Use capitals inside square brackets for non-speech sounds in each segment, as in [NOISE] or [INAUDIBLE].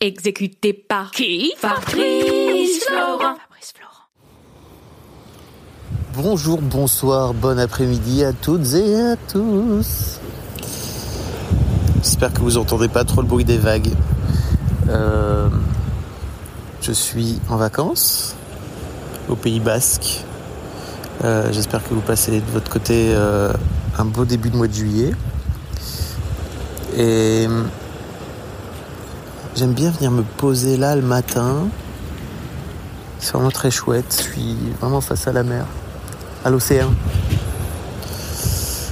Exécuté par qui? Fabrice Florent. Bonjour, bonsoir, bon après-midi à toutes et à tous. J'espère que vous entendez pas trop le bruit des vagues. Euh, je suis en vacances au Pays Basque. Euh, J'espère que vous passez de votre côté euh, un beau début de mois de juillet. Et j'aime bien venir me poser là le matin. C'est vraiment très chouette. Je suis vraiment face à la mer, à l'océan.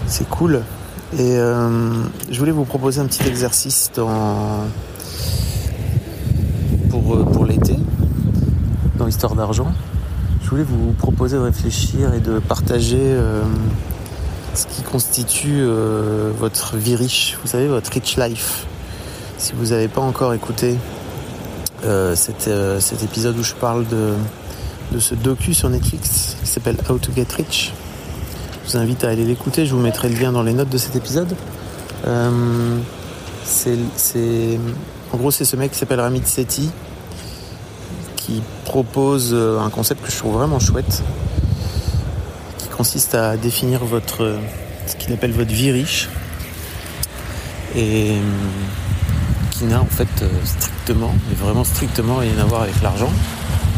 C'est cool. Et euh, je voulais vous proposer un petit exercice dans... pour, euh, pour l'été, dans l'histoire d'argent. Je voulais vous proposer de réfléchir et de partager euh, ce qui constitue votre vie riche, vous savez, votre rich life. Si vous n'avez pas encore écouté euh, cet, euh, cet épisode où je parle de, ce docu sur Netflix qui s'appelle How to Get Rich, je vous invite à aller l'écouter. Je vous mettrai le lien dans les notes de cet épisode. Euh, en gros, c'est ce mec qui s'appelle Ramit Sethi qui propose un concept que je trouve vraiment chouette, qui consiste à définir votre, ce qu'il appelle votre vie riche, et qui n'a en fait euh, strictement, mais vraiment strictement rien à voir avec l'argent.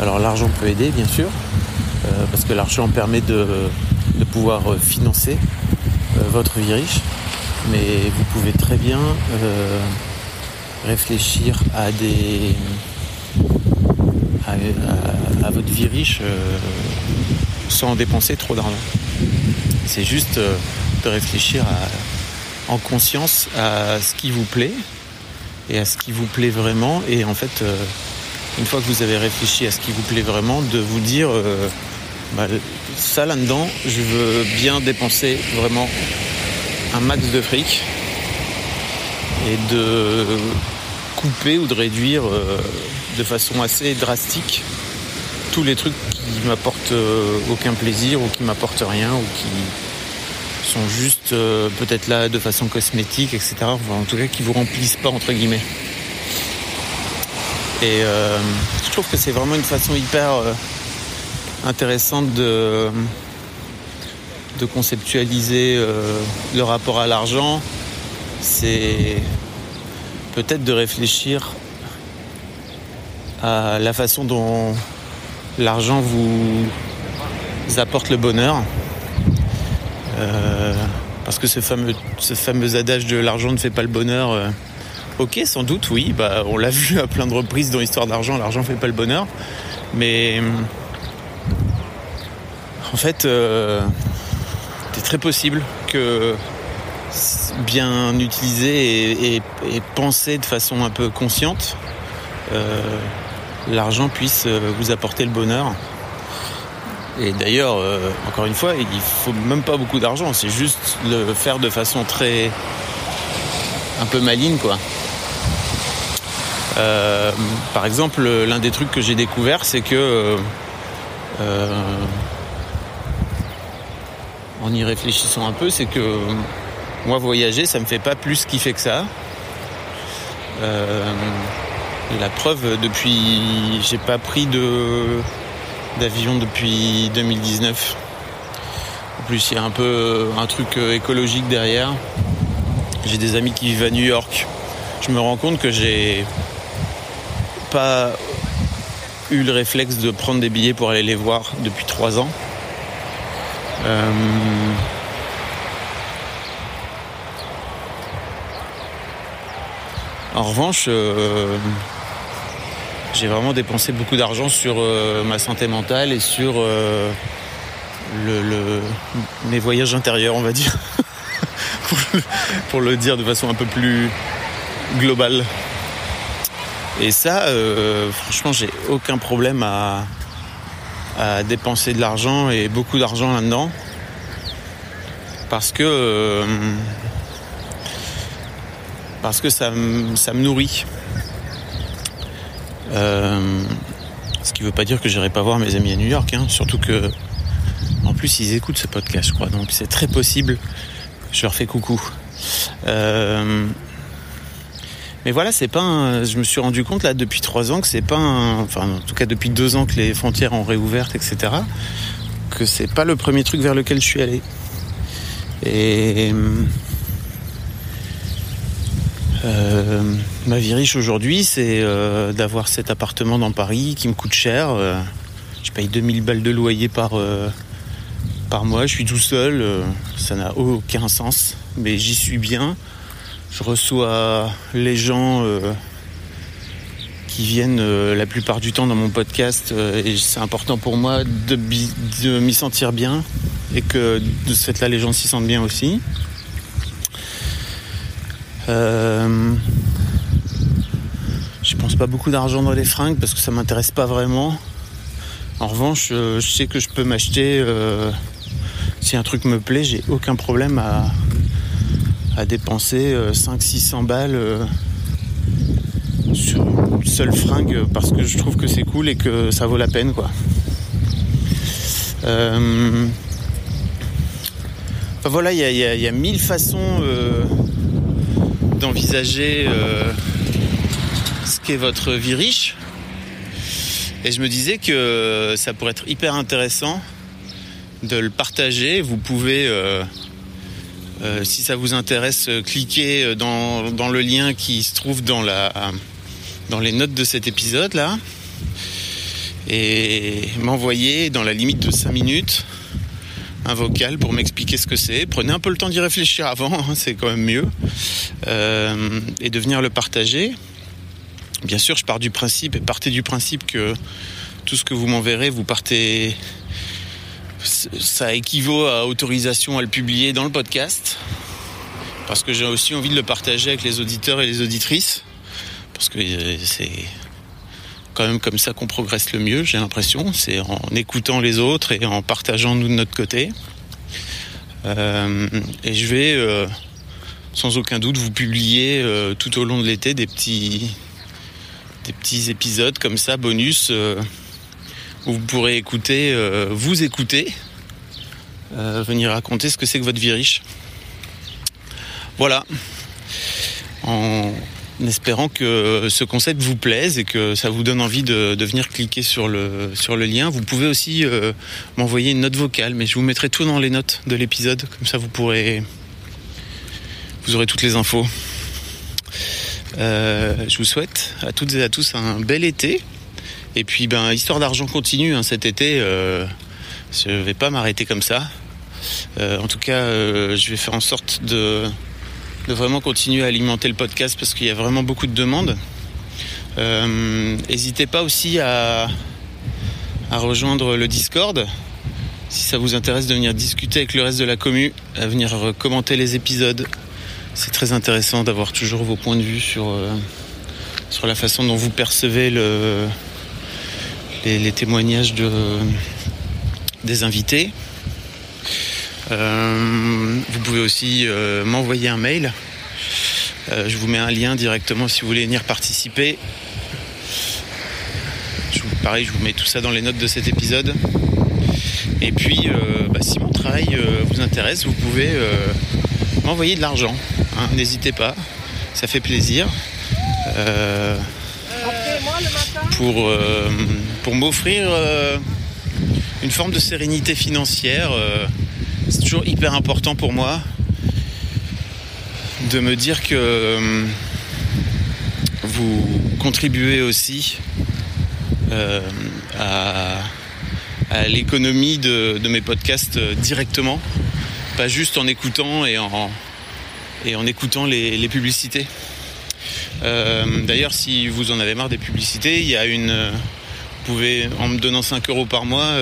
Alors l'argent peut aider, bien sûr, euh, parce que l'argent permet de, de pouvoir euh, financer votre vie riche, mais vous pouvez très bien réfléchir à des à, votre vie riche sans dépenser trop d'argent. C'est juste de réfléchir en conscience à ce qui vous plaît et à ce qui vous plaît vraiment. Et en fait, euh, une fois que vous avez réfléchi à ce qui vous plaît vraiment, de vous dire euh, bah, ça là-dedans, je veux bien dépenser vraiment un max de fric et de couper ou de réduire euh, de façon assez drastique tous les trucs qui m'apportent aucun plaisir ou qui m'apportent rien ou qui sont juste euh, peut-être là de façon cosmétique, etc. Enfin, en tout cas, qui vous remplissent pas entre guillemets. Et euh, je trouve que c'est vraiment une façon hyper euh, intéressante de, de conceptualiser le rapport à l'argent. C'est peut-être de réfléchir à la façon dont l'argent vous apporte le bonheur. Euh, parce que ce fameux, ce fameux adage de l'argent ne fait pas le bonheur, euh, ok, sans doute, oui, bah, on l'a [LAUGHS] vu à plein de reprises dans l'histoire d'argent, l'argent ne fait pas le bonheur. Mais en fait, euh, c'est très possible que bien utilisé et, pensé de façon un peu consciente, euh, l'argent puisse euh, vous apporter le bonheur. Et d'ailleurs, euh, encore une fois, il faut même pas beaucoup d'argent, c'est juste le faire de façon très un peu maligne, quoi. Euh, par exemple, l'un des trucs que j'ai découvert, c'est que euh, en y réfléchissant un peu, c'est que moi, voyager, ça me fait pas plus kiffer que ça. La preuve, depuis, j'ai pas pris de d'avion depuis 2019. En plus, il y a un peu un truc écologique derrière. J'ai des amis qui vivent à New York. Je me rends compte que j'ai pas eu le réflexe de prendre des billets pour aller les voir depuis trois ans. Euh, En revanche, euh, j'ai vraiment dépensé beaucoup d'argent sur euh, ma santé mentale et sur euh, le, mes voyages intérieurs, on va dire. [LAUGHS] pour, le, dire de façon un peu plus global. Et ça, euh, franchement, j'ai aucun problème à, à dépenser de l'argent et beaucoup d'argent là-dedans. Parce que, parce que ça, ça me nourrit. Euh, ce qui veut pas dire que j'irai pas voir mes amis à New York, hein, surtout que en plus ils écoutent ce podcast, je crois, donc c'est très possible. Je leur fais coucou. Euh, mais voilà, c'est pas. un- je me suis rendu compte là depuis trois ans que c'est pas. un- enfin, en tout cas depuis deux ans que les frontières ont réouvert, etc. Que c'est pas le premier truc vers lequel je suis allé. Et euh, ma vie riche aujourd'hui, c'est euh, d'avoir cet appartement dans Paris qui me coûte cher. Euh, je paye 2000 balles de loyer par, par mois. Je suis tout seul. ça n'a aucun sens. Mais j'y suis bien. Je reçois les gens qui viennent la plupart du temps dans mon podcast. et c'est important pour moi de, de m'y sentir bien. Et que de ce fait-là, les gens s'y sentent bien aussi. Euh, je pense pas beaucoup d'argent dans les fringues parce que ça m'intéresse pas vraiment. En revanche, euh, je sais que je peux m'acheter euh, si un truc me plaît, j'ai aucun problème à, à dépenser 500-600 balles sur une seule fringue parce que je trouve que c'est cool et que ça vaut la peine quoi. Enfin, voilà, il y a, mille façons d'envisager euh, ce qu'est votre vie riche. Et je me disais que ça pourrait être hyper intéressant de le partager. Vous pouvez, euh, euh, si ça vous intéresse, euh, cliquer dans, dans le lien qui se trouve dans, la, dans les notes de cet épisode là et m'envoyer dans la limite de 5 minutes vocal pour m'expliquer ce que c'est. Prenez un peu le temps d'y réfléchir avant, hein, c'est quand même mieux. Euh, et de venir le partager. Bien sûr, je pars du principe et partez du principe que tout ce que vous m'enverrez, vous partez. Ça équivaut à autorisation à le publier dans le podcast. Parce que j'ai aussi envie de le partager avec les auditeurs et les auditrices. Parce que euh, c'est quand même comme ça qu'on progresse le mieux, j'ai l'impression. C'est en écoutant les autres et en partageant nous de notre côté. Euh, et je vais euh, sans aucun doute vous publier euh, tout au long de l'été des petits, des petits épisodes comme ça, bonus, où vous pourrez écouter, vous écouter, venir raconter ce que c'est que votre vie riche. Voilà. En espérant que ce concept vous plaise et que ça vous donne envie de, venir cliquer sur le, sur le lien. Vous pouvez aussi euh, m'envoyer une note vocale, mais je vous mettrai tout dans les notes de l'épisode, comme ça vous pourrez. Vous aurez toutes les infos. Euh, je vous souhaite à toutes et à tous un bel été. Et puis, ben, histoire d'argent continue hein, cet été. Euh, je vais pas m'arrêter comme ça. En tout cas, je vais faire en sorte de, de vraiment continuer à alimenter le podcast parce qu'il y a vraiment beaucoup de demandes. N'hésitez pas aussi à, rejoindre le Discord si ça vous intéresse de venir discuter avec le reste de la commu, à venir commenter les épisodes. C'est très intéressant d'avoir toujours vos points de vue sur, euh, la façon dont vous percevez le, les, témoignages de, des invités. Euh, vous pouvez aussi euh, m'envoyer un mail. Euh, je vous mets un lien directement si vous voulez venir participer. Pareil, je vous mets tout ça dans les notes de cet épisode. Et puis, bah, si mon travail vous intéresse, vous pouvez m'envoyer de l'argent. hein, N'hésitez pas, ça fait plaisir. Pour pour m'offrir une forme de sérénité financière. C'est toujours hyper important pour moi de me dire que euh, vous contribuez aussi euh, à, l'économie de, de mes podcasts euh, directement, pas juste en écoutant et en, et en écoutant les, les publicités. D'ailleurs, si vous en avez marre des publicités, il y a une. Vous pouvez, en me donnant 5 euros par mois,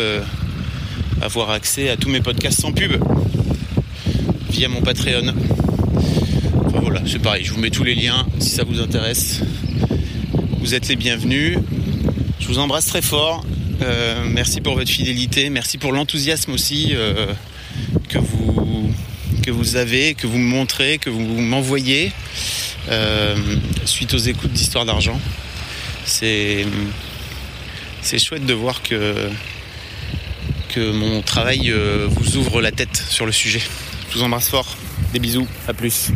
avoir accès à tous mes podcasts sans pub via mon Patreon. Enfin voilà, c'est pareil, je vous mets tous les liens si ça vous intéresse. Vous êtes les bienvenus. Je vous embrasse très fort. Euh, merci pour votre fidélité. Merci pour l'enthousiasme aussi euh, que, vous, que vous avez, que vous me montrez, que vous m'envoyez euh, suite aux écoutes d'Histoire d'argent. C'est, c'est chouette de voir que, mon travail vous ouvre la tête sur le sujet. Je vous embrasse fort. Des bisous. À plus.